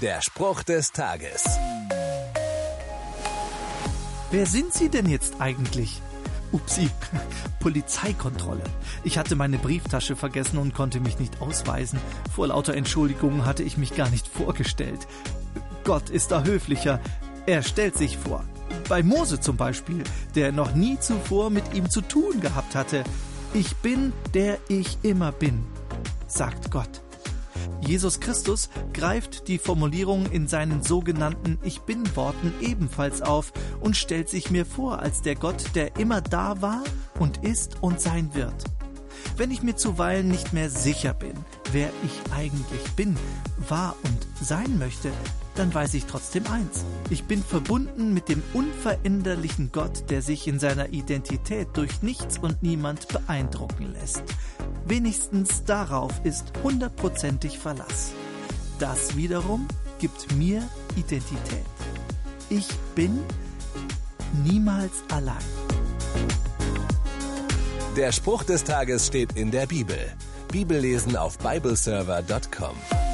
Der Spruch des Tages. Wer sind Sie denn jetzt eigentlich? Upsi, Polizeikontrolle. Ich hatte meine Brieftasche vergessen und konnte mich nicht ausweisen. Vor lauter Entschuldigungen hatte ich mich gar nicht vorgestellt. Gott ist da höflicher. Er stellt sich vor. Bei Mose zum Beispiel, der noch nie zuvor mit ihm zu tun gehabt hatte. Ich bin, der ich immer bin, sagt Gott. Jesus Christus greift die Formulierung in seinen sogenannten Ich bin Worten ebenfalls auf und stellt sich mir vor als der Gott, der immer da war und ist und sein wird. Wenn ich mir zuweilen nicht mehr sicher bin, wer ich eigentlich bin, war und sein möchte, dann weiß ich trotzdem eins. Ich bin verbunden mit dem unveränderlichen Gott, der sich in seiner Identität durch nichts und niemand beeindrucken lässt. Wenigstens darauf ist hundertprozentig Verlass. Das wiederum gibt mir Identität. Ich bin niemals allein. Der Spruch des Tages steht in der Bibel. Bibellesen auf bibleserver.com.